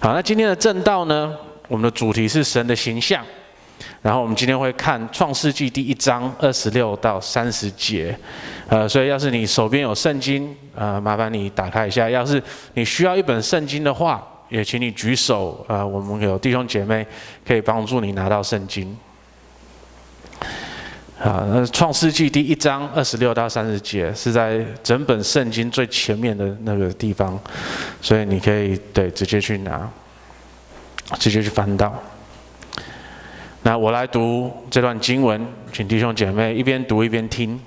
好，那今天的正道呢，我们的主题是神的形象。然后我们今天会看创世纪第一章二十六到三十节。呃，所以要是你手边有圣经，呃，麻烦你打开一下。要是你需要一本圣经的话，也请你举手。呃，我们有弟兄姐妹可以帮助你拿到圣经。啊，那创世纪第一章二十六到三十节是在整本圣经最前面的那个地方，所以你可以对直接去拿，直接去翻到。那我来读这段经文，请弟兄姐妹一边读一边听。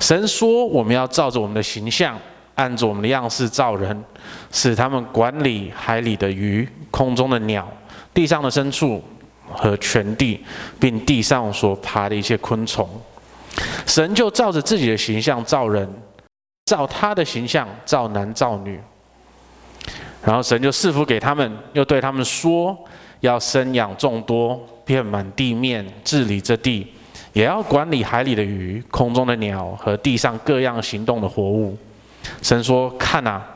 神说：“我们要照着我们的形象，按着我们的样式造人，使他们管理海里的鱼、空中的鸟、地上的牲畜。”和全地，并地上所爬的一切昆虫，神就照着自己的形象造人，照他的形象造男造女。然后神就赐福给他们，又对他们说：要生养众多，遍满地面，治理这地，也要管理海里的鱼、空中的鸟和地上各样行动的活物。神说：看啊！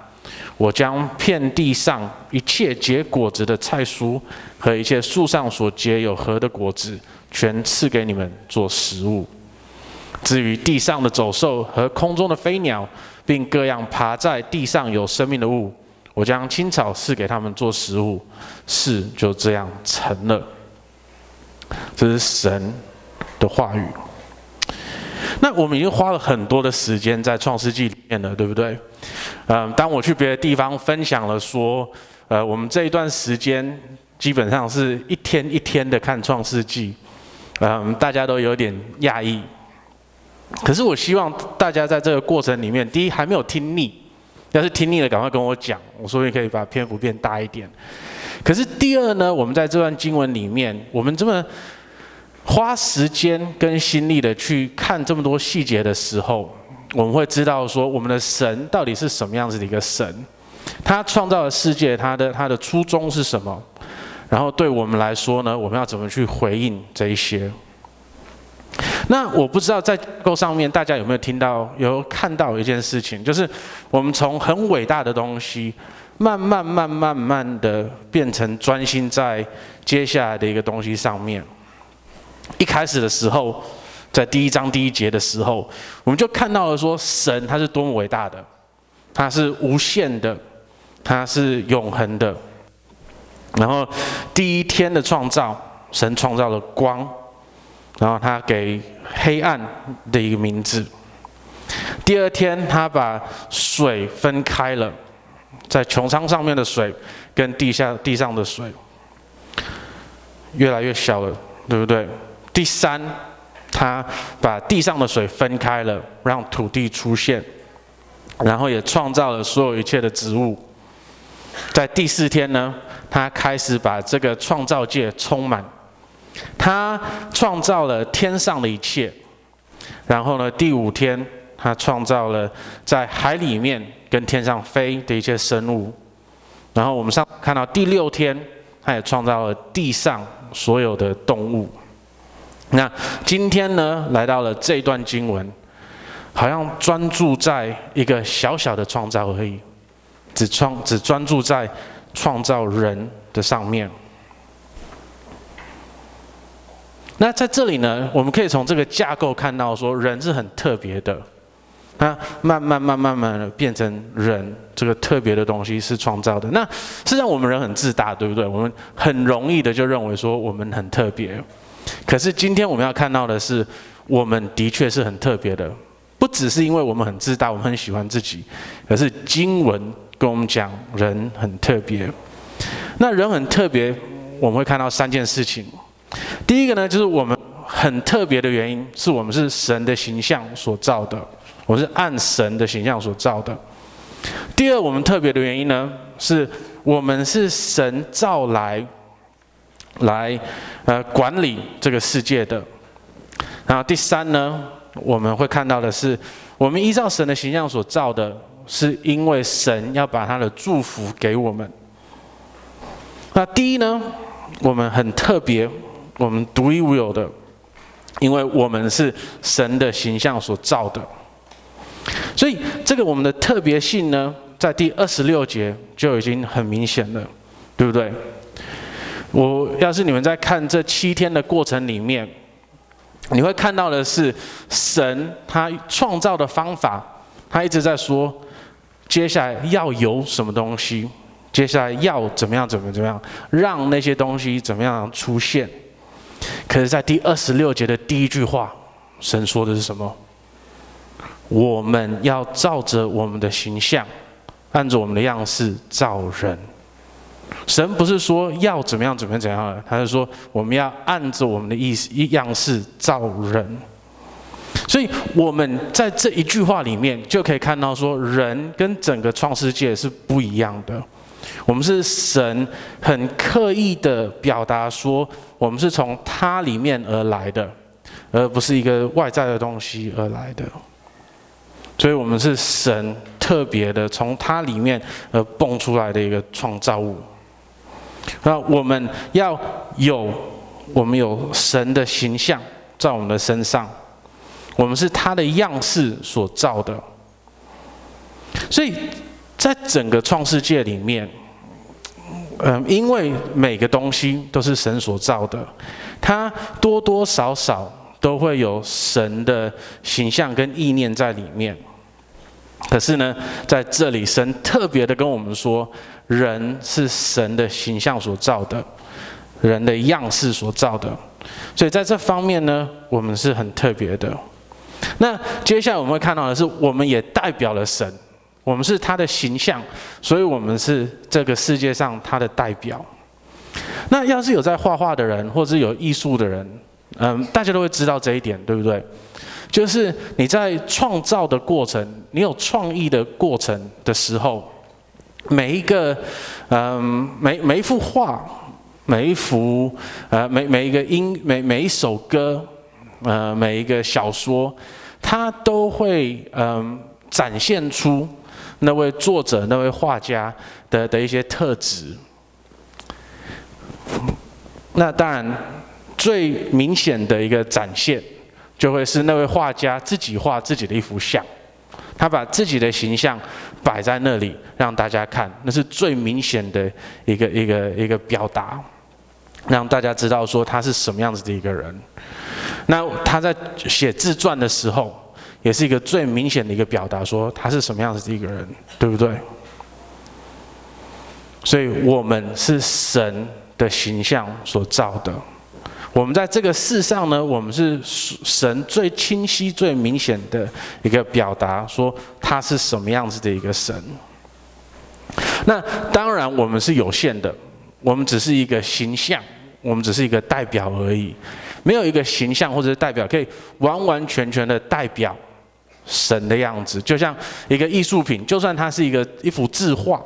我将遍地上一切结果子的菜蔬和一切树上所结有核的果子，全赐给你们做食物。至于地上的走兽和空中的飞鸟，并各样爬在地上有生命的物，我将青草赐给他们做食物。事就这样成了。这是神的话语。那我们已经花了很多的时间在创世纪里面了，对不对？嗯，当我去别的地方分享了说，呃，我们这一段时间基本上是一天一天的看创世纪，嗯，大家都有点讶异。可是我希望大家在这个过程里面，第一还没有听腻，要是听腻了，赶快跟我讲，我说不可以把篇幅变大一点。可是第二呢，我们在这段经文里面，我们这么。花时间跟心力的去看这么多细节的时候，我们会知道说，我们的神到底是什么样子的一个神？他创造的世界，他的他的初衷是什么？然后对我们来说呢，我们要怎么去回应这一些？那我不知道在结构上面大家有没有听到、有看到一件事情，就是我们从很伟大的东西，慢、慢慢、慢慢的变成专心在接下来的一个东西上面。一开始的时候，在第一章第一节的时候，我们就看到了说，神他是多么伟大的，他是无限的，他是永恒的。然后第一天的创造，神创造了光，然后他给黑暗的一个名字。第二天，他把水分开了，在穹苍上面的水跟地下地上的水越来越小了，对不对？第三，他把地上的水分开了，让土地出现，然后也创造了所有一切的植物。在第四天呢，他开始把这个创造界充满，他创造了天上的一切。然后呢，第五天，他创造了在海里面跟天上飞的一些生物。然后我们上看到第六天，他也创造了地上所有的动物。那今天呢，来到了这段经文，好像专注在一个小小的创造而已，只创只专注在创造人的上面。那在这里呢，我们可以从这个架构看到，说人是很特别的，他慢慢慢慢慢的变成人这个特别的东西是创造的。那实际上我们人很自大，对不对？我们很容易的就认为说我们很特别。可是今天我们要看到的是，我们的确是很特别的，不只是因为我们很自大，我们很喜欢自己，可是经文跟我们讲人很特别。那人很特别，我们会看到三件事情。第一个呢，就是我们很特别的原因，是我们是神的形象所造的，我是按神的形象所造的。第二，我们特别的原因呢，是我们是神造来。来，呃，管理这个世界的。然后第三呢，我们会看到的是，我们依照神的形象所造的，是因为神要把他的祝福给我们。那第一呢，我们很特别，我们独一无二的，因为我们是神的形象所造的。所以这个我们的特别性呢，在第二十六节就已经很明显了，对不对？我要是你们在看这七天的过程里面，你会看到的是神他创造的方法，他一直在说，接下来要有什么东西，接下来要怎么样怎么怎么样，让那些东西怎么样出现。可是，在第二十六节的第一句话，神说的是什么？我们要照着我们的形象，按着我们的样式造人。神不是说要怎么样怎么样怎样，他是说我们要按着我们的意思样式造人。所以我们在这一句话里面就可以看到，说人跟整个创世界是不一样的。我们是神很刻意的表达说，我们是从他里面而来的，而不是一个外在的东西而来的。所以，我们是神特别的从他里面而蹦出来的一个创造物。那我们要有，我们有神的形象在我们的身上，我们是他的样式所造的。所以在整个创世界里面，嗯，因为每个东西都是神所造的，它多多少少都会有神的形象跟意念在里面。可是呢，在这里神特别的跟我们说，人是神的形象所造的，人的样式所造的，所以在这方面呢，我们是很特别的。那接下来我们会看到的是，我们也代表了神，我们是他的形象，所以我们是这个世界上他的代表。那要是有在画画的人，或者是有艺术的人，嗯，大家都会知道这一点，对不对？就是你在创造的过程，你有创意的过程的时候。每一个，嗯，每每一幅画，每一幅，呃，每每一个音，每每一首歌，呃，每一个小说，它都会，嗯，展现出那位作者、那位画家的的一些特质。那当然，最明显的一个展现，就会是那位画家自己画自己的一幅像。他把自己的形象摆在那里，让大家看，那是最明显的一个一个一个表达，让大家知道说他是什么样子的一个人。那他在写自传的时候，也是一个最明显的一个表达，说他是什么样子的一个人，对不对？所以我们是神的形象所造的。我们在这个世上呢，我们是神最清晰、最明显的一个表达，说他是什么样子的一个神。那当然，我们是有限的，我们只是一个形象，我们只是一个代表而已，没有一个形象或者是代表可以完完全全的代表神的样子。就像一个艺术品，就算它是一个一幅字画，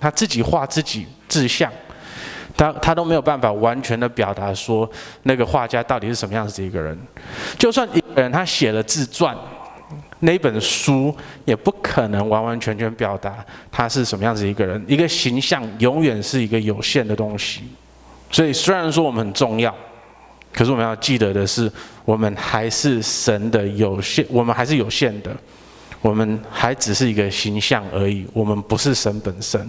他自己画自己自像。他他都没有办法完全的表达说那个画家到底是什么样子的一个人，就算一个人他写了自传，那本书也不可能完完全全表达他是什么样子一个人。一个形象永远是一个有限的东西，所以虽然说我们很重要，可是我们要记得的是，我们还是神的有限，我们还是有限的，我们还只是一个形象而已，我们不是神本身。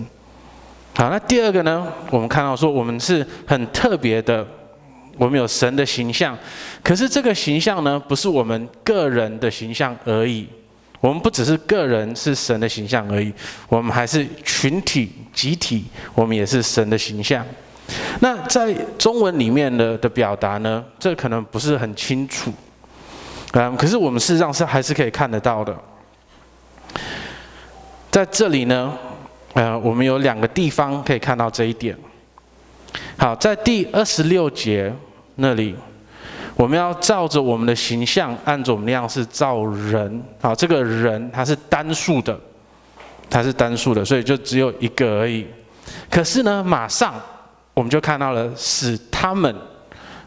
好，那第二个呢？我们看到说，我们是很特别的，我们有神的形象。可是这个形象呢，不是我们个人的形象而已。我们不只是个人是神的形象而已，我们还是群体、集体，我们也是神的形象。那在中文里面的的表达呢，这可能不是很清楚。嗯，可是我们事实上是还是可以看得到的。在这里呢。呃，我们有两个地方可以看到这一点。好，在第二十六节那里，我们要照着我们的形象，按着我们的样式造人。好，这个人他是单数的，他是单数的，所以就只有一个而已。可是呢，马上我们就看到了使他们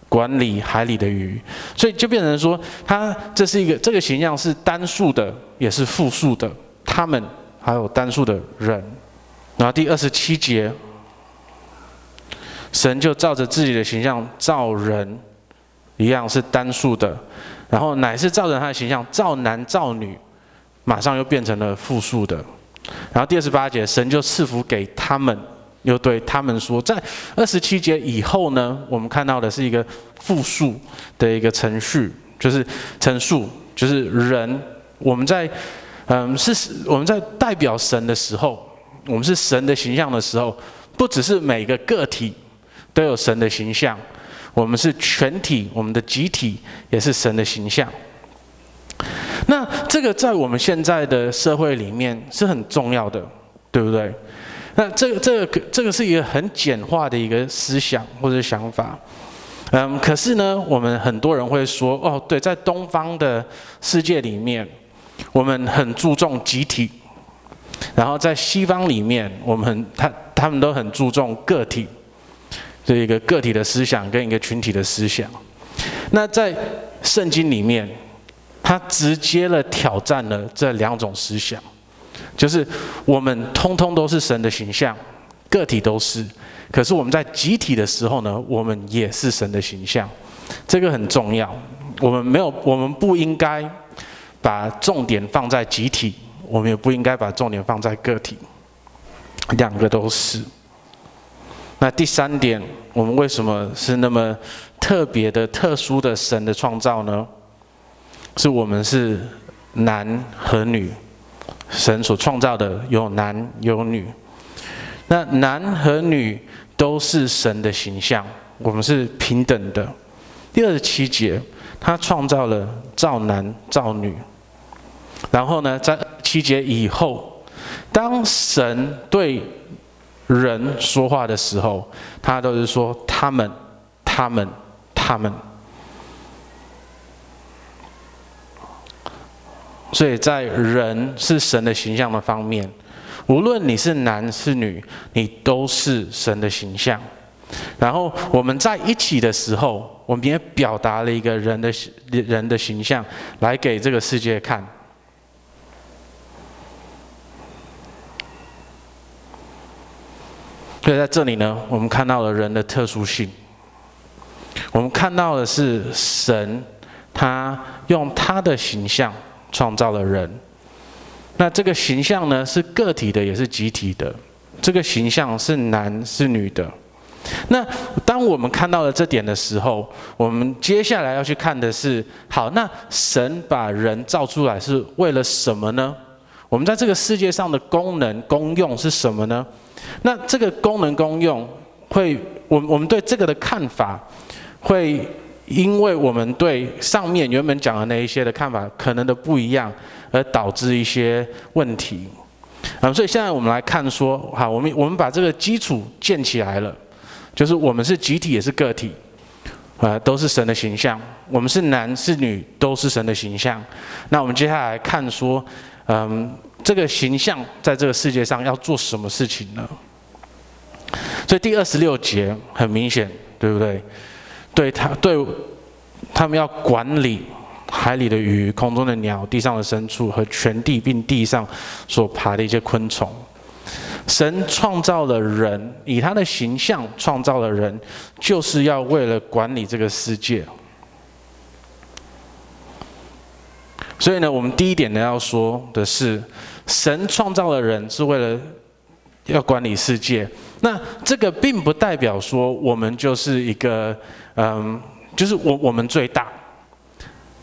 管理海里的鱼，所以就变成说，他这是一个这个形象是单数的，也是复数的，他们还有单数的人。然后第二十七节，神就照着自己的形象造人，一样是单数的，然后乃是照着他的形象造男造女，马上又变成了复数的，然后第二十八节，神就赐福给他们，又对他们说，在二十七节以后呢，我们看到的是一个复数的一个程序，就是陈述，就是人，我们在，嗯，是我们在代表神的时候，我们是神的形象的时候，不只是每个个体都有神的形象，我们是全体，我们的集体也是神的形象。那这个在我们现在的社会里面是很重要的，对不对？那这个这个这个是一个很简化的一个思想或者想法，嗯，可是呢，我们很多人会说，哦，对，在东方的世界里面，我们很注重集体，然后在西方里面，我们很他他们都很注重个体，这一个个体的思想跟一个群体的思想。那在圣经里面。他直接的挑战了这两种思想，就是我们通通都是神的形象，个体都是，可是我们在集体的时候呢，我们也是神的形象，这个很重要。我们没有，我们不应该把重点放在集体，我们也不应该把重点放在个体，两个都是。那第三点，我们为什么是那么特别的、特殊的神的创造呢？是我们是男和女，神所创造的有男有女，那男和女都是神的形象，我们是平等的。第二十七节，他创造了造男造女，然后呢，在七节以后，当神对人说话的时候，他都是说他们、他们、他们。所以在人是神的形象的方面，无论你是男是女，你都是神的形象。然后我们在一起的时候，我们也表达了一个人的人的形象来给这个世界看。所以在这里呢，我们看到了人的特殊性。我们看到的是神，他用他的形象。创造了人，那这个形象呢，是个体的，也是集体的。这个形象是男是女的。那当我们看到了这点的时候，我们接下来要去看的是：好，那神把人造出来是为了什么呢？我们在这个世界上的功能功用是什么呢？那这个功能功用会，我我们对这个的看法会。因为我们对上面原本讲的那一些的看法可能的不一样，而导致一些问题。啊，所以现在我们来看说，好，我们我们把这个基础建起来了，就是我们是集体也是个体，啊，都是神的形象。我们是男是女都是神的形象。那我们接下来看说，嗯，这个形象在这个世界上要做什么事情呢？所以第二十六节很明显，对不对？对他，对他们要管理海里的鱼、空中的鸟、地上的牲畜和全地，并地上所爬的一些昆虫。神创造了人，以他的形象创造了人，就是要为了管理这个世界。所以呢，我们第一点呢要说的是，神创造了人是为了要管理世界。那这个并不代表说我们就是一个。嗯，就是我我们最大，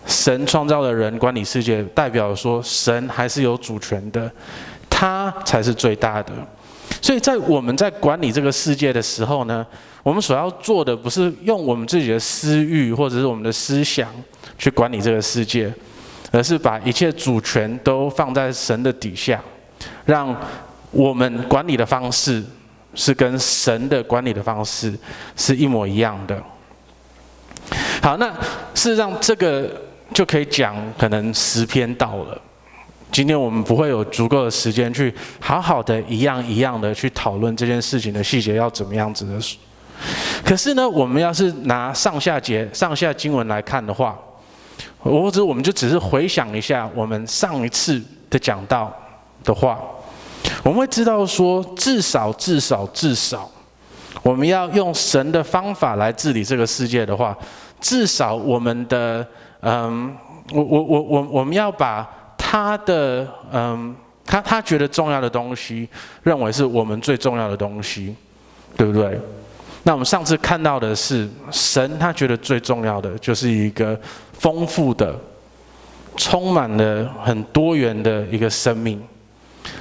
神创造的人管理世界，代表说神还是有主权的，他才是最大的。所以在我们在管理这个世界的时候呢，我们所要做的不是用我们自己的私欲或者是我们的思想去管理这个世界，而是把一切主权都放在神的底下，让我们管理的方式是跟神的管理的方式是一模一样的。好，那事实上这个就可以讲可能十篇到了。今天我们不会有足够的时间去好好的一样一样的去讨论这件事情的细节要怎么样子的。可是呢，我们要是拿上下节、上下经文来看的话，或者我们就只是回想一下我们上一次的讲到的话，我们会知道说，至少、至少、至少。我们要用神的方法来治理这个世界的话，至少我们的嗯，我我我我我们要把他的嗯他他觉得重要的东西，认为是我们最重要的东西，对不对？那我们上次看到的是，神他觉得最重要的就是一个丰富的、充满了很多元的一个生命。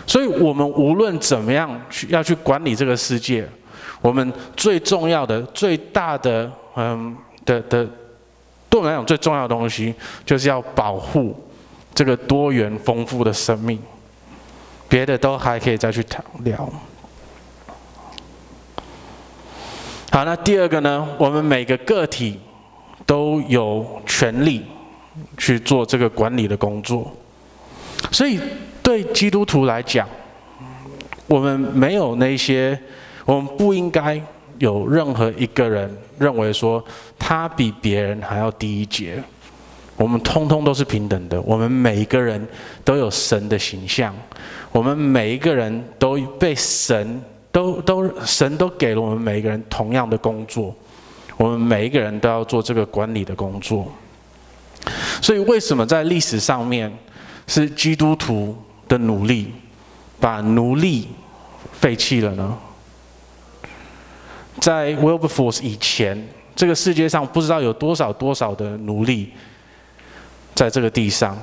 所以，我们无论怎么样去要去管理这个世界，我们最重要的、最大的，嗯的的，对我们来讲最重要的东西，就是要保护这个多元丰富的生命。别的都还可以再去谈聊。好，那第二个呢？我们每个个体都有权利去做这个管理的工作。所以对基督徒来讲，我们没有那些，我们不应该有任何一个人认为说他比别人还要低一阶。我们通通都是平等的，我们每一个人都有神的形象。我们每一个人都被神都都神都给了我们每一个人同样的工作，我们每一个人都要做这个管理的工作。所以，为什么在历史上面是基督徒的努力把奴隶废弃了呢？在 Wilberforce 以前，这个世界上不知道有多少多少的奴隶在这个地上。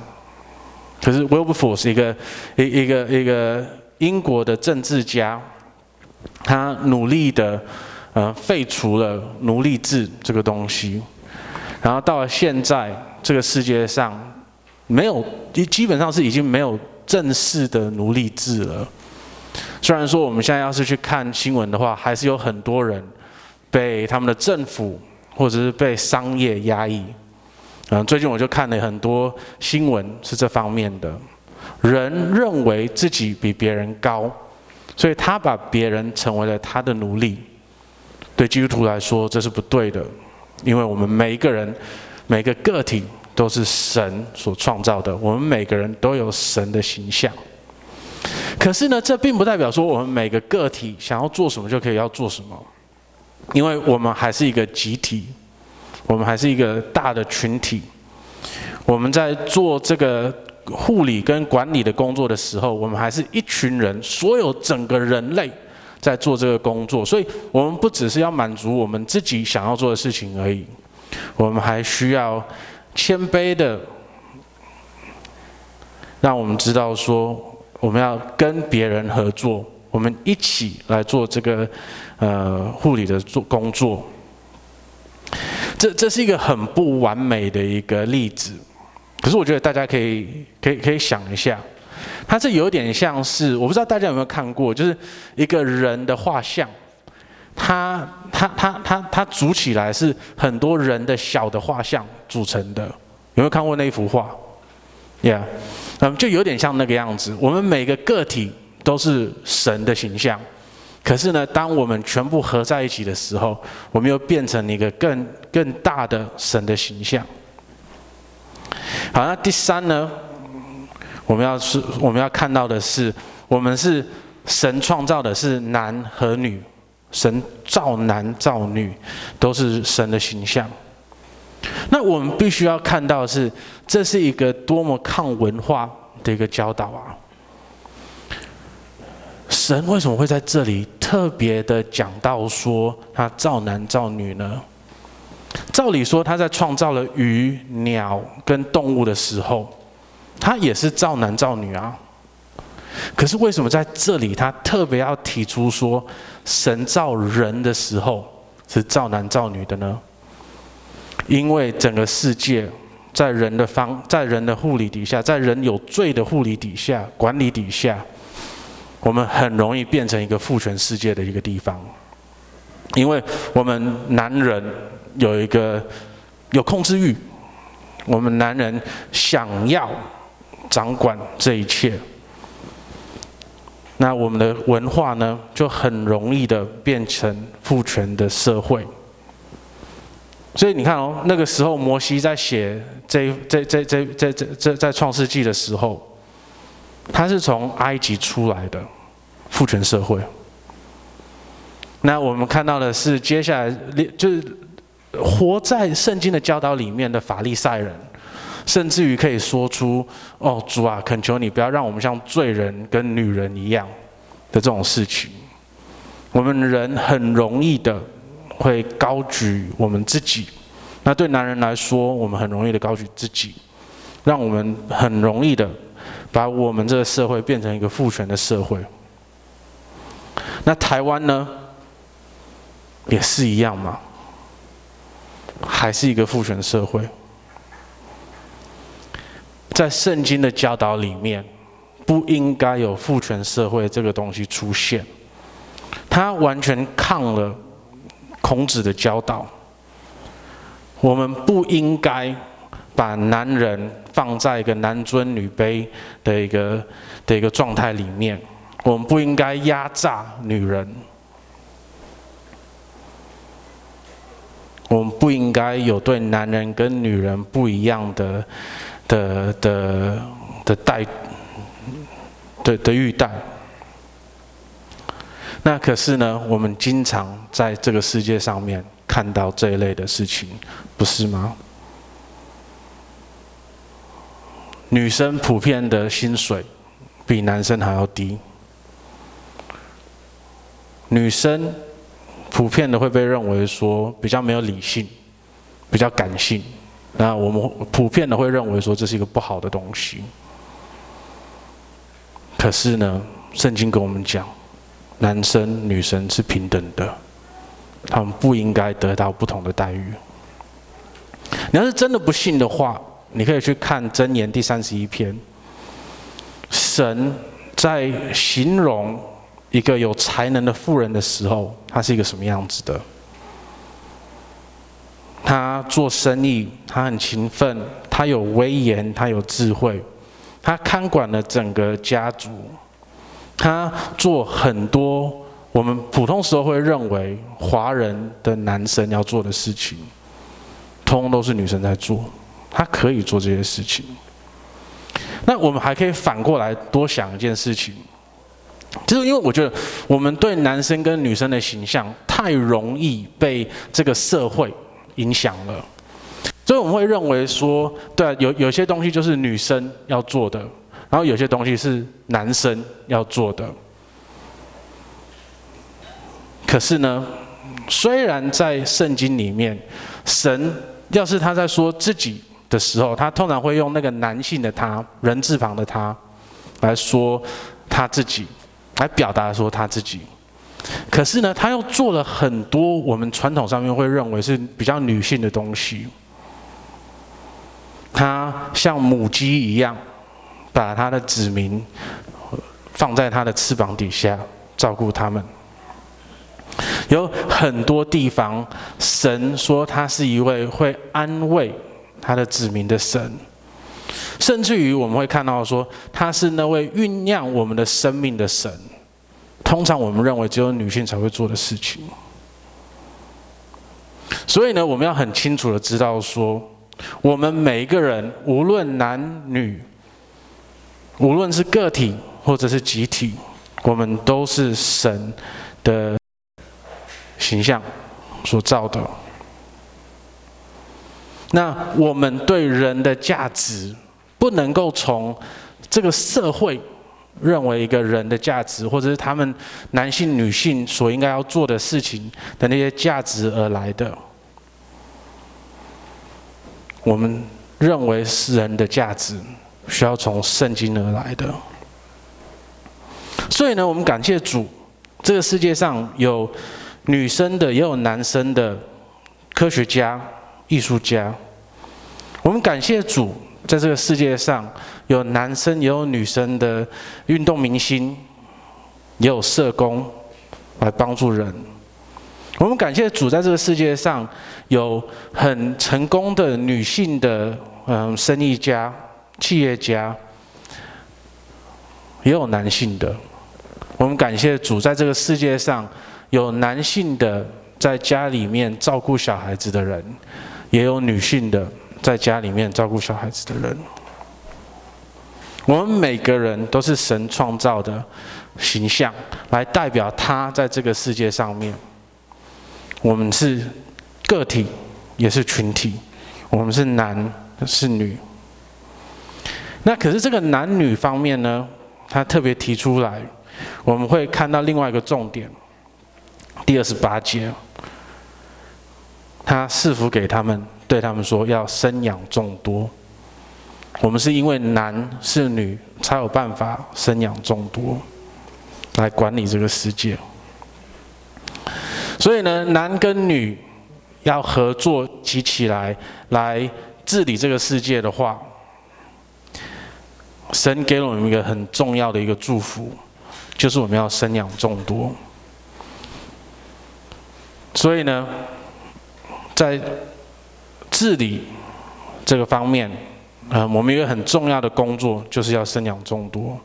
可是 Wilberforce 一个一一个一个英国的政治家，他努力的呃废除了奴隶制这个东西，然后到了现在这个世界上没有基本上是已经没有正式的奴隶制了。虽然说我们现在要是去看新闻的话，还是有很多人被他们的政府或者是被商业压抑。嗯，最近我就看了很多新闻，是这方面的。人认为自己比别人高，所以他把别人成为了他的奴隶。对基督徒来说，这是不对的，因为我们每一个人、每个个体都是神所创造的，我们每个人都有神的形象。可是呢，这并不代表说我们每个个体想要做什么就可以要做什么，因为我们还是一个集体。我们还是一个大的群体，我们在做这个护理跟管理的工作的时候，我们还是一群人，所有整个人类在做这个工作，所以我们不只是要满足我们自己想要做的事情而已，我们还需要谦卑的，让我们知道说，我们要跟别人合作，我们一起来做这个呃护理的做工作。这这是一个很不完美的一个例子，可是我觉得大家可以可以可以想一下，它是有点像是我不知道大家有没有看过，就是一个人的画像，它它它它它组起来是很多人的小的画像组成的，有没有看过那一幅画？Yeah，嗯，就有点像那个样子。我们每个个体都是神的形象。可是呢，当我们全部合在一起的时候，我们又变成一个更更大的神的形象。好，那第三呢，我们要是我们要看到的是，我们是神创造的，是男和女，神造男造女，都是神的形象。那我们必须要看到的是，这是一个多么抗文化的一个教导啊！神为什么会在这里特别的讲到说他造男造女呢？照理说他在创造了鱼、鸟跟动物的时候，他也是造男造女啊。可是为什么在这里他特别要提出说神造人的时候是造男造女的呢？因为整个世界在人的方在人的护理底下，在人有罪的护理底下管理底下。我们很容易变成一个父权世界的一个地方，因为我们男人有一个有控制欲，我们男人想要掌管这一切，那我们的文化呢，就很容易的变成父权的社会。所以你看哦，那个时候摩西在写这这这这这这在创世纪的时候。他是从埃及出来的父权社会。那我们看到的是，接下来就是活在圣经的教导里面的法利赛人，甚至于可以说出：“哦，主啊，恳求你不要让我们像罪人跟女人一样的这种事情。”我们人很容易的会高举我们自己，那对男人来说，我们很容易的高举自己，让我们很容易的把我们这个社会变成一个父权的社会。那台湾呢，也是一样嘛，还是一个父权社会。在圣经的教导里面，不应该有父权社会这个东西出现。他完全抗了孔子的教导。我们不应该把男人放在一个男尊女卑的一个的一个状态里面。我们不应该压榨女人。我们不应该有对男人跟女人不一样的的的的待的的欲待。那可是呢，我们经常在这个世界上面看到这一类的事情，不是吗？女生普遍的薪水比男生还要低，女生普遍的会被认为说比较没有理性，比较感性，那我们普遍的会认为说这是一个不好的东西。可是呢，圣经跟我们讲。男生女生是平等的，他们不应该得到不同的待遇。你要是真的不信的话，你可以去看箴言第三十一篇。神在形容一个有才能的妇人的时候，他是一个什么样子的？他做生意，他很勤奋，他有威严，他有智慧，他看管了整个家族。他做很多我们普通时候会认为华人的男生要做的事情，通通都是女生在做。他可以做这些事情。那我们还可以反过来多想一件事情，就是因为我觉得我们对男生跟女生的形象太容易被这个社会影响了，所以我们会认为说，对啊，有有些东西就是女生要做的。然后有些东西是男生要做的，可是呢，虽然在圣经里面，神要是他在说自己的时候，他通常会用那个男性的他，人字旁的他，来说他自己，来表达说他自己。可是呢，他又做了很多我们传统上面会认为是比较女性的东西，他像母鸡一样。把他的子民放在他的翅膀底下，照顾他们。有很多地方，神说他是一位会安慰他的子民的神，甚至于我们会看到说他是那位酝酿我们的生命的神。通常我们认为只有女性才会做的事情。所以呢，我们要很清楚的知道说，我们每一个人，无论男女。无论是个体或者是集体，我们都是神的形象所造的。那我们对人的价值，不能够从这个社会认为一个人的价值，或者是他们男性、女性所应该要做的事情的那些价值而来的。我们认为是人的价值。需要从圣经而来的，所以呢，我们感谢主，这个世界上有女生的，也有男生的科学家、艺术家。我们感谢主，在这个世界上有男生也有女生的运动明星，也有社工来帮助人。我们感谢主，在这个世界上有很成功的女性的嗯生意家。企业家也有男性的，我们感谢主，在这个世界上有男性的在家里面照顾小孩子的人，也有女性的在家里面照顾小孩子的人。我们每个人都是神创造的形象，来代表他在这个世界上面。我们是个体，也是群体；我们是男，是女。那可是这个男女方面呢，他特别提出来，我们会看到另外一个重点，第二十八节，他赐福给他们，对他们说要生养众多。我们是因为男是女，才有办法生养众多，来管理这个世界。所以呢，男跟女要合作集起来，来治理这个世界的话，神给了我们一个很重要的一个祝福，就是我们要生养众多。所以呢，在治理这个方面。呃，我们一个很重要的工作就是要生养众多。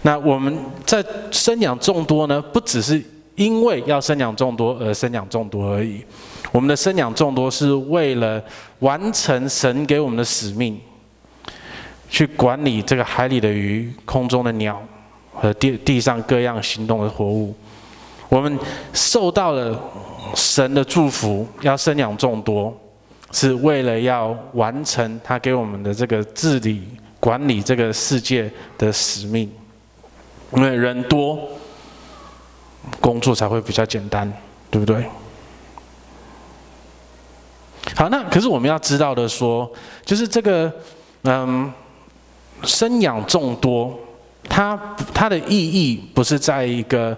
那我们在生养众多呢，不只是因为要生养众多而生养众多而已。我们的生养众多是为了完成神给我们的使命，去管理这个海里的鱼、空中的鸟和地地上各样行动的活物。我们受到了神的祝福，要生养众多。是为了要完成他给我们的这个治理、管理这个世界的使命，因为人多，工作才会比较简单，对不对？好，那可是我们要知道的说，就是这个，嗯，生养众多，它它的意义不是在一个，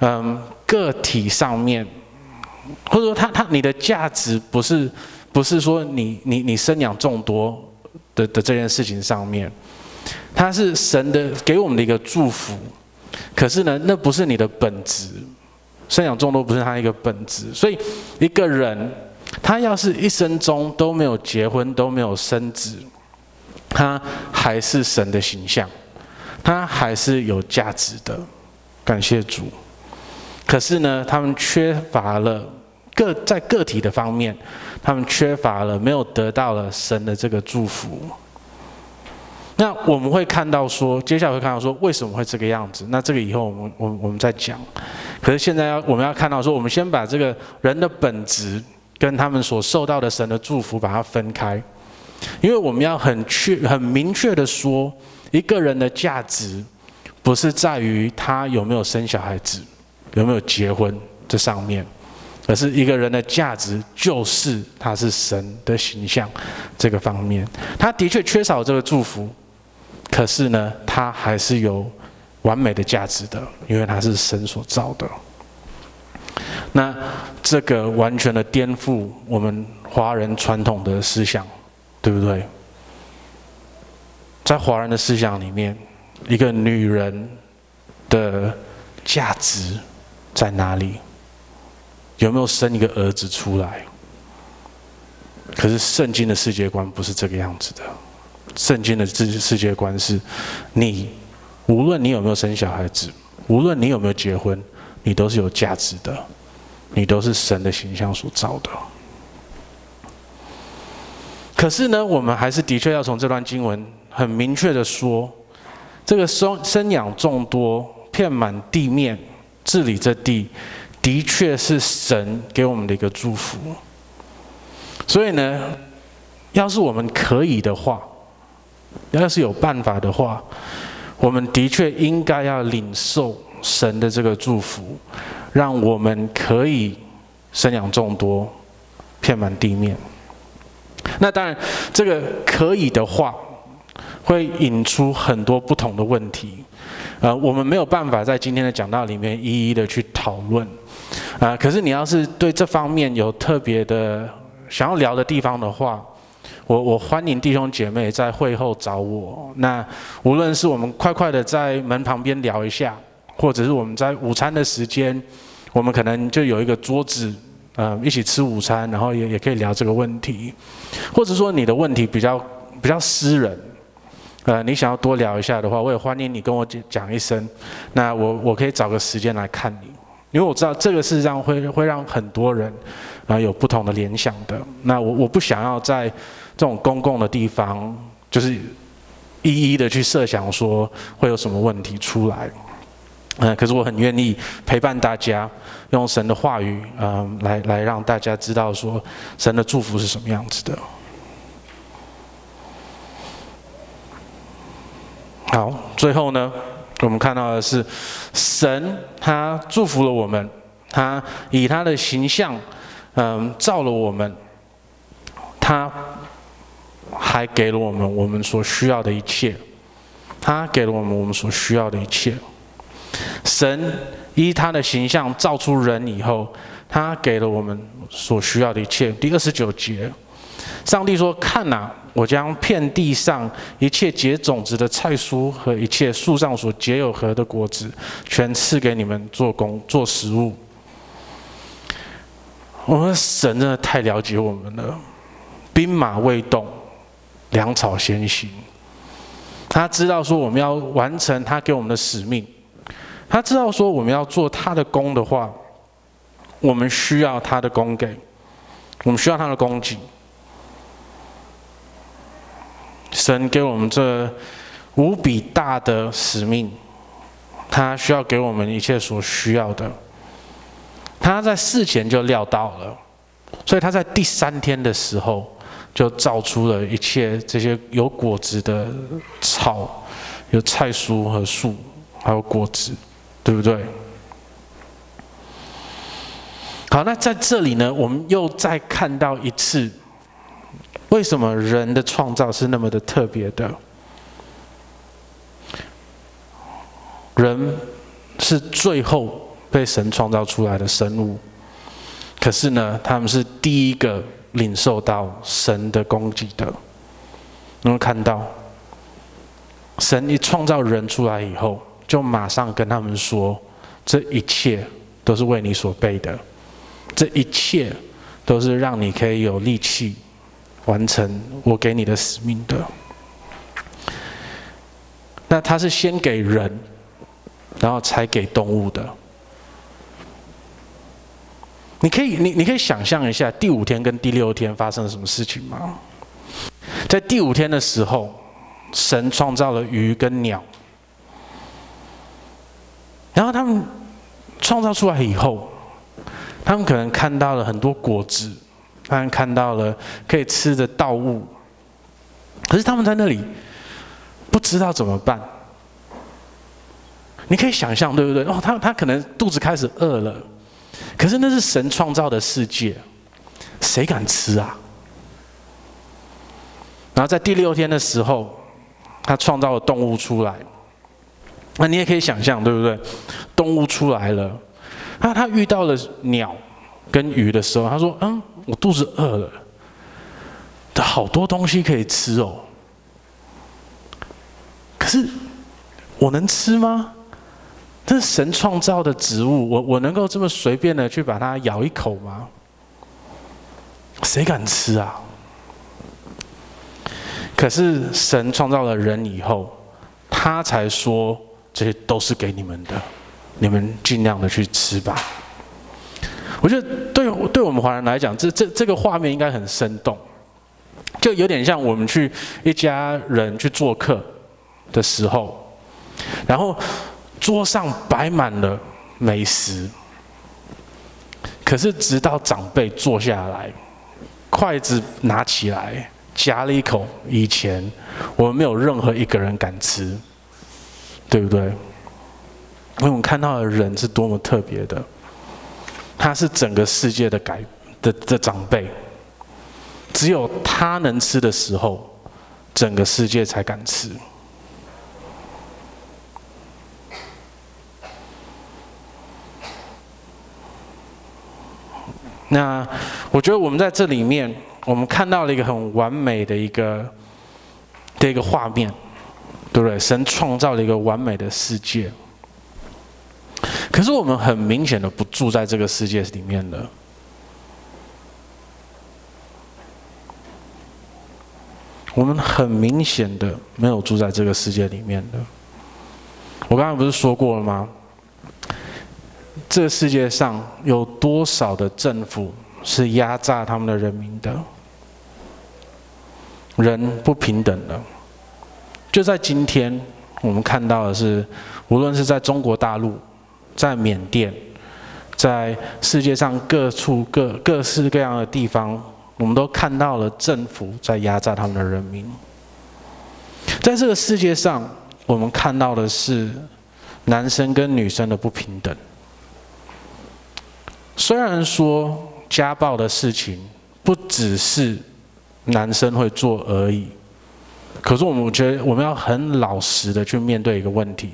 嗯，个体上面，或者说它它你的价值不是。不是说你你你生养众多的的这件事情上面，它是神的给我们的一个祝福，可是呢，那不是你的本质，生养众多不是他一个本质，所以一个人他要是一生中都没有结婚都没有生子，他还是神的形象，他还是有价值的，感谢主。可是呢，他们缺乏了个在个体的方面。他们缺乏了，没有得到了神的这个祝福。那我们会看到说，接下来会看到说，为什么会这个样子？那这个以后我们我们我们再讲。可是现在要我们要看到说，我们先把这个人的本质跟他们所受到的神的祝福把它分开，因为我们要很确很明确的说，一个人的价值不是在于他有没有生小孩子，有没有结婚这上面。而是一个人的价值，就是他是神的形象这个方面，他的确缺少这个祝福，可是呢，他还是有完美的价值的，因为他是神所造的。那这个完全的颠覆我们华人传统的思想，对不对？在华人的思想里面，一个女人的价值在哪里？有没有生一个儿子出来？可是圣经的世界观不是这个样子的。圣经的世世界观是：你无论你有没有生小孩子，无论你有没有结婚，你都是有价值的，你都是神的形象所造的。可是呢，我们还是的确要从这段经文很明确的说，这个生生养众多，遍满地面，治理这地。的确是神给我们的一个祝福，所以呢，要是我们可以的话，要是有办法的话，我们的确应该要领受神的这个祝福，让我们可以生养众多，遍满地面。那当然，这个可以的话，会引出很多不同的问题，呃，我们没有办法在今天的讲道里面一一的去讨论。啊、可是你要是对这方面有特别的想要聊的地方的话，我我欢迎弟兄姐妹在会后找我。那无论是我们快快的在门旁边聊一下，或者是我们在午餐的时间，我们可能就有一个桌子，呃，一起吃午餐，然后也也可以聊这个问题。或者说你的问题比较比较私人，呃，你想要多聊一下的话，我也欢迎你跟我讲讲一声，那我我可以找个时间来看你。因为我知道这个事实上会会让很多人啊有不同的联想的。那我我不想要在这种公共的地方，就是一一的去设想说会有什么问题出来。嗯，可是我很愿意陪伴大家，用神的话语，嗯，来来让大家知道说神的祝福是什么样子的。好最后呢，我们看到的是神他祝福了我们，他以他的形象，嗯，造了我们，他还给了我们我们所需要的一切，他给了我们我们所需要的一切。神依他的形象造出人以后，他给了我们所需要的一切。第二十九节，上帝说：“看哪，我将遍地上一切结种子的菜蔬和一切树上所结有核的果子，全赐给你们做工做食物。”我们神真的太了解我们了。兵马未动，粮草先行。他知道说我们要完成他给我们的使命。他知道说我们要做他的工的话，我们需要他的供给，我们需要他的供给。神给我们这无比大的使命，他需要给我们一切所需要的。他在事前就料到了，所以他在第三天的时候就造出了一切这些有果子的草、有菜蔬和树，还有果子。对不对？好，那在这里呢，我们又再看到一次，为什么人的创造是那么的特别的？人是最后被神创造出来的生物，可是呢，他们是第一个领受到神的供给的。能够看到，神一创造人出来以后。就马上跟他们说，这一切都是为你所备的，这一切都是让你可以有力气完成我给你的使命的。那他是先给人，然后才给动物的。你可以，你你可以想象一下，第五天跟第六天发生了什么事情吗？在第五天的时候，神创造了鱼跟鸟。然后他们创造出来以后，他们可能看到了很多果子，他们看到了可以吃的稻物，可是他们在那里不知道怎么办。你可以想象，对不对？哦，他他可能肚子开始饿了，可是那是神创造的世界，谁敢吃啊？然后在第六天的时候，他创造了动物出来。那你也可以想象，对不对？动物出来了，那他遇到了鸟跟鱼的时候，他说：“嗯，我肚子饿了，好多东西可以吃哦。可是我能吃吗？这是神创造的植物，我我能够这么随便的去把它咬一口吗？谁敢吃啊？可是神创造了人以后，他才说。”这些都是给你们的，你们尽量的去吃吧。我觉得对对我们华人来讲，这这这个画面应该很生动，就有点像我们去一家人去做客的时候，然后桌上摆满了美食，可是直到长辈坐下来，筷子拿起来夹了一口，以前我们没有任何一个人敢吃。对不对？因为我们看到的人是多么特别的，他是整个世界的改的的长辈，只有他能吃的时候，整个世界才敢吃。那我觉得我们在这里面，我们看到了一个很完美的一个的一个画面。对不对？神创造了一个完美的世界，可是我们很明显的不住在这个世界里面了。我们很明显的没有住在这个世界里面的。我刚才不是说过了吗？这个世界上有多少的政府是压榨他们的人民的？人不平等的。就在今天，我们看到的是，无论是在中国大陆、在缅甸、在世界上各处各各式各样的地方，我们都看到了政府在压榨他们的人民。在这个世界上，我们看到的是男生跟女生的不平等。虽然说家暴的事情不只是男生会做而已，可是我们觉得我们要很老实的去面对一个问题，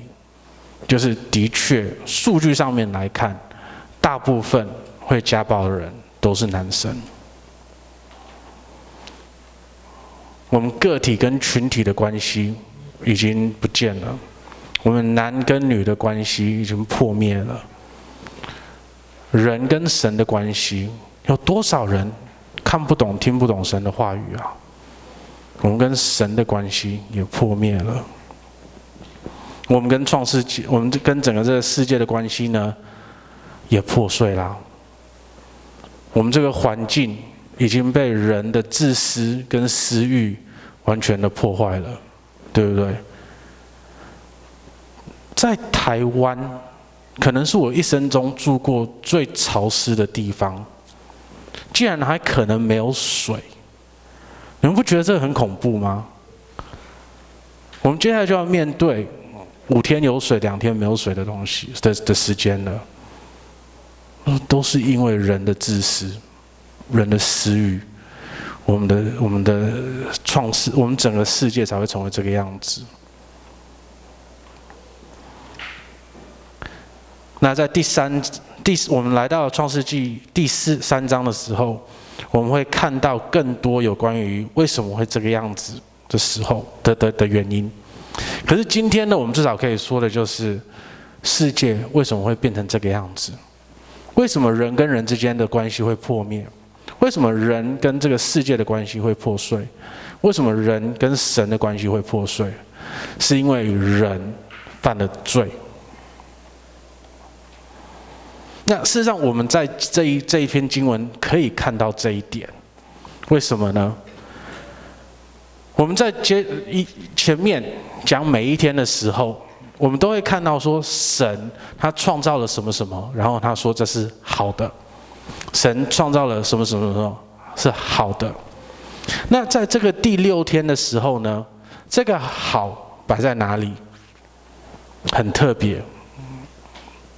就是的确数据上面来看，大部分会家暴的人都是男生。我们个体跟群体的关系已经不见了，我们男跟女的关系已经破灭了。人跟神的关系，有多少人看不懂、听不懂神的话语啊？我们跟神的关系也破灭了。我们跟创世纪，我们跟整个这个世界的关系呢，也破碎了。我们这个环境已经被人的自私跟私欲完全的破坏了，对不对？在台湾，可能是我一生中住过最潮湿的地方，竟然还可能没有水，你们不觉得这个很恐怖吗？我们接下来就要面对五天有水、两天没有水的东西的的时间了，都是因为人的自私、人的私欲。我们的我们的创世，我们整个世界才会成为这个样子。那在第三第，我们来到创世纪第四三章的时候，我们会看到更多有关于为什么会这个样子的时候的的的原因。可是今天呢，我们至少可以说的就是，世界为什么会变成这个样子？为什么人跟人之间的关系会破灭？为什么人跟这个世界的关系会破碎？为什么人跟神的关系会破碎？是因为人犯了罪。那事实上，我们在这一这一篇经文可以看到这一点。为什么呢？我们在接一前面讲每一天的时候，我们都会看到说神他创造了什么什么，然后他说这是好的。神创造了什么什么什么是好的。那在这个第六天的时候呢，这个好摆在哪里？很特别。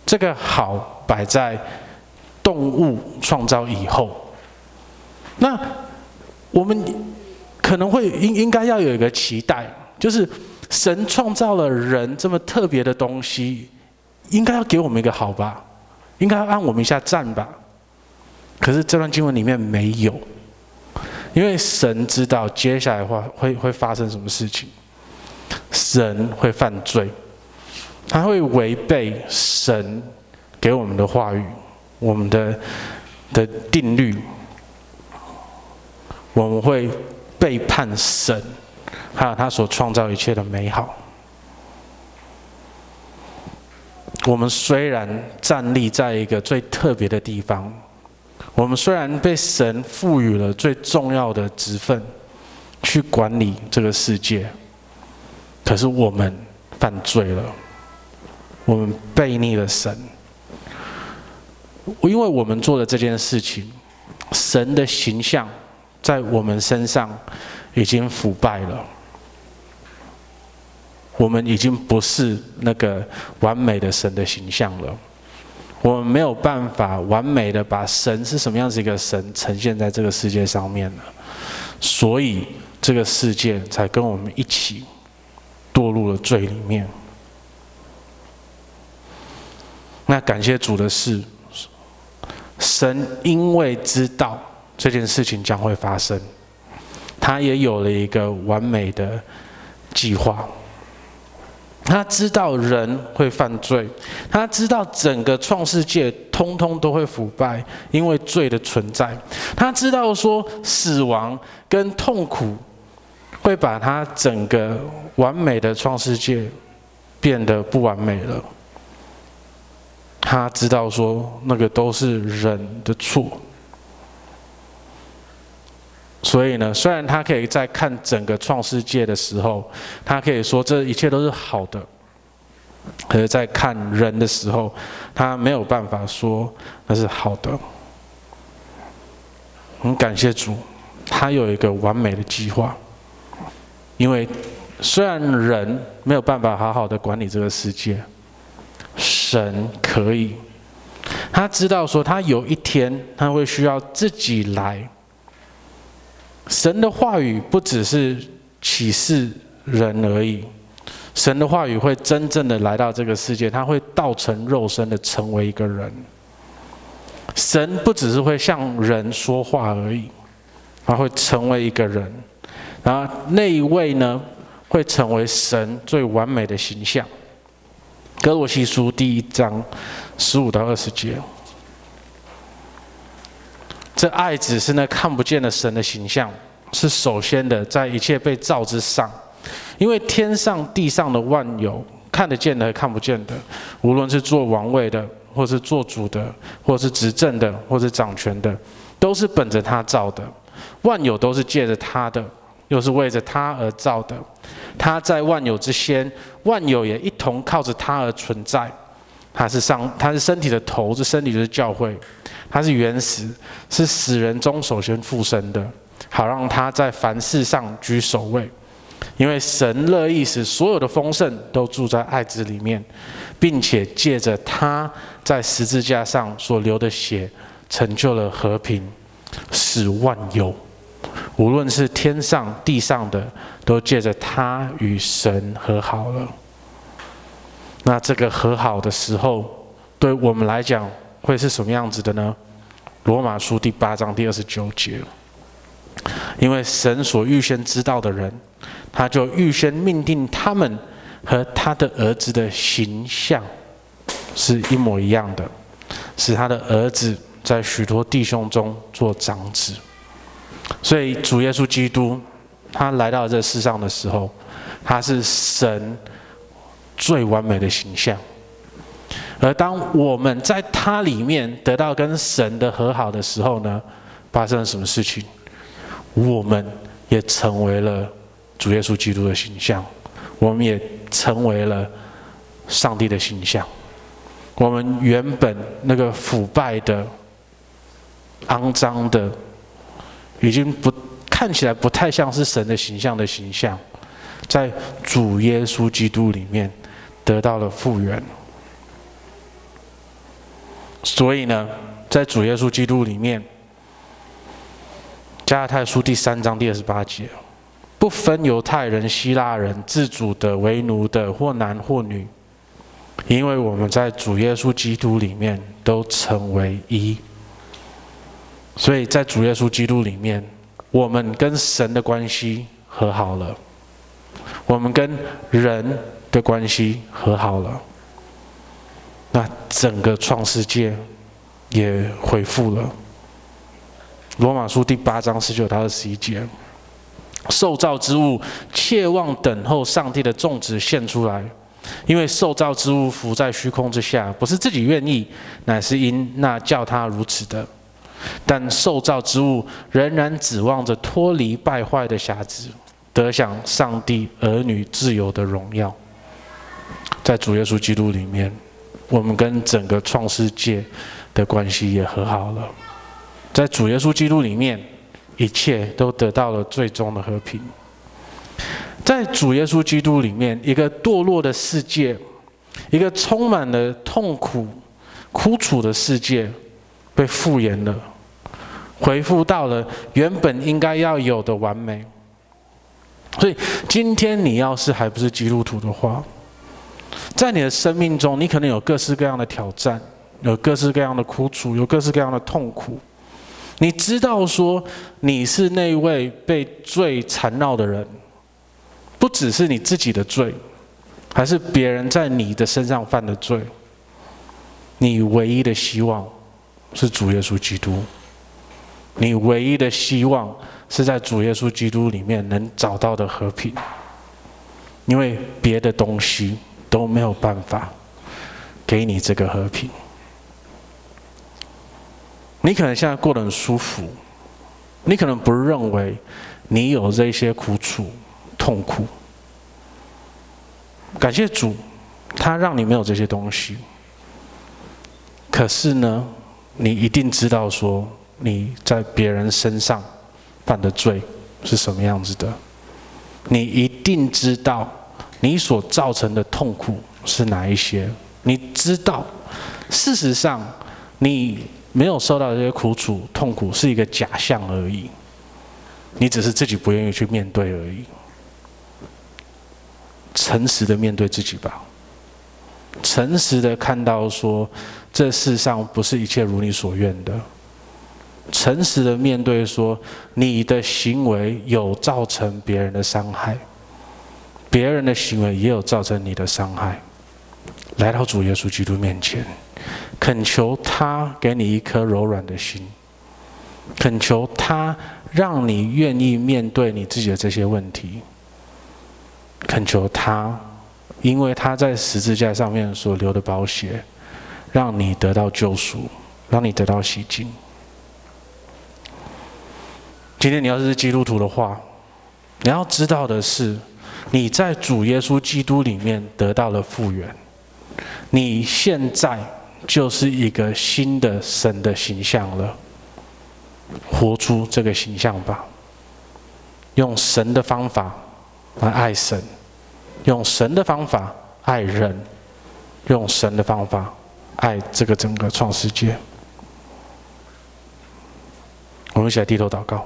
这个好摆在动物创造以后。那我们可能会应应该要有一个期待，就是神创造了人这么特别的东西，应该要给我们一个好吧？应该要按我们一下赞吧？可是这段经文里面没有，因为神知道接下来的话会会发生什么事情，神会犯罪，他会违背神给我们的话语，我们的的定律，我们会背叛神，还有他所创造一切的美好。我们虽然站立在一个最特别的地方。我们虽然被神赋予了最重要的职分，去管理这个世界，可是我们犯罪了，我们背逆了神。因为我们做的这件事情，神的形象在我们身上已经腐败了，我们已经不是那个完美的神的形象了。我们没有办法完美的把神是什么样子一个神呈现在这个世界上面了，所以这个世界才跟我们一起堕入了罪里面。那感谢主的是，神因为知道这件事情将会发生，他也有了一个完美的计划。他知道人会犯罪，他知道整个创世界通通都会腐败，因为罪的存在。他知道说死亡跟痛苦会把他整个完美的创世界变得不完美了。他知道说那个都是人的错，所以呢，虽然他可以在看整个创世界的时候，他可以说这一切都是好的，可是，在看人的时候，他没有办法说那是好的。很感谢主，他有一个完美的计划，因为虽然人没有办法好好的管理这个世界，神可以。他知道说，他有一天他会需要自己来。神的话语不只是启示人而已，神的话语会真正的来到这个世界，他会道成肉身的成为一个人。神不只是会向人说话而已，他会成为一个人，然后那一位呢，会成为神最完美的形象。哥罗西书第一章十五到二十节，这爱只是那看不见的神的形象，是首先的在一切被造之上，因为天上地上的万有，看得见的和看不见的，无论是做王位的，或是做主的，或是执政的，或是掌权的，都是本着他造的，万有都是借着他的，又是为着他而造的。他在万有之先，万有也一同靠着他而存在。他是上，他是身体的头，是身体就是教会。他是原始，是死人中首先复生的，好让他在凡事上居首位。因为神乐意使所有的丰盛都住在爱子里面，并且借着他在十字架上所流的血，成就了和平，使万有。无论是天上地上的，都借着他与神和好了。那这个和好的时候，对我们来讲会是什么样子的呢？罗马书第八章第二十九节，因为神所预先知道的人，他就预先命定他们和他的儿子的形象是一模一样的，使他的儿子在许多弟兄中做长子。所以主耶稣基督，他来到这世上的时候，他是神最完美的形象。而当我们在他里面得到跟神的和好的时候呢，发生了什么事情？我们也成为了主耶稣基督的形象，我们也成为了上帝的形象。我们原本那个腐败的、肮脏的。已经不看起来不太像是神的形象的形象，在主耶稣基督里面得到了复原。所以呢，在主耶稣基督里面，加拉太书第三章第二十八节，不分犹太人、希腊人、自主的、为奴的，或男或女，因为我们在主耶稣基督里面都成为一。所以在主耶稣基督里面，我们跟神的关系和好了，我们跟人的关系和好了，那整个创世界也恢复了。罗马书第八章十九到二十一节，受造之物切望等候上帝的种子现出来，因为受造之物伏在虚空之下，不是自己愿意，乃是因那叫他如此的。但受造之物仍然指望着脱离败坏的瑕疵，得享上帝儿女自由的荣耀。在主耶稣基督里面，我们跟整个创世界的关系也和好了。在主耶稣基督里面，一切都得到了最终的和平。在主耶稣基督里面，一个堕落的世界，一个充满了痛苦、苦楚的世界，被复原了。恢复到了原本应该要有的完美。所以今天你要是还不是基督徒的话，在你的生命中，你可能有各式各样的挑战，有各式各样的苦楚，有各式各样的痛苦。你知道说你是那位被罪缠绕的人，不只是你自己的罪，还是别人在你的身上犯的罪。你唯一的希望是主耶稣基督。你唯一的希望是在主耶稣基督里面能找到的和平，因为别的东西都没有办法给你这个和平。你可能现在过得很舒服，你可能不认为你有这些苦楚、痛苦。感谢主，他让你没有这些东西。可是呢，你一定知道说。你在别人身上犯的罪是什么样子的？你一定知道你所造成的痛苦是哪一些。你知道，事实上，你没有受到这些苦楚、痛苦是一个假象而已。你只是自己不愿意去面对而已。诚实的面对自己吧，诚实的看到说，这世上不是一切如你所愿的。诚实的面对说，你的行为有造成别人的伤害，别人的行为也有造成你的伤害。来到主耶稣基督面前，恳求他给你一颗柔软的心，恳求他让你愿意面对你自己的这些问题，恳求他，因为他在十字架上面所流的宝血，让你得到救赎，让你得到洗净。今天你要是基督徒的话，你要知道的是，你在主耶稣基督里面得到了复原。你现在就是一个新的神的形象了，活出这个形象吧。用神的方法来爱神，用神的方法爱人，用神的方法爱这个整个创世界。我们一起来低头祷告。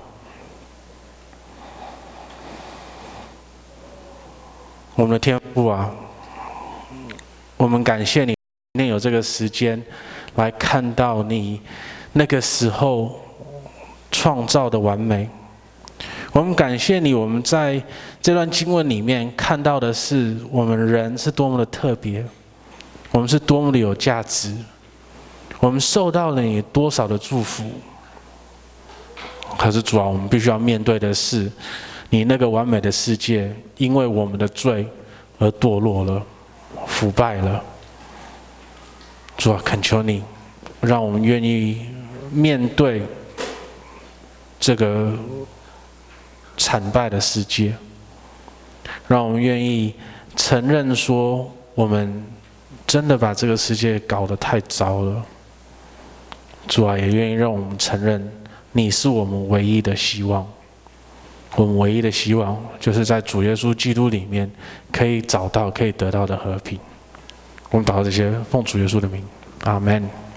我们的天父啊。我们感谢你，今天有这个时间来看到你那个时候创造的完美。我们感谢你，我们在这段经文里面看到的是我们人是多么的特别，我们是多么的有价值，我们受到了你多少的祝福。可是主啊，我们必须要面对的是，你那个完美的世界因为我们的罪而堕落了。腐败了，主啊，恳求你，让我们愿意面对这个惨败的世界，让我们愿意承认说，我们真的把这个世界搞得太糟了。主啊，也愿意让我们承认，你是我们唯一的希望。我们唯一的希望，就是在主耶稣基督里面，可以找到、可以得到的和平。我们祷告这些，奉主耶稣的名，阿门。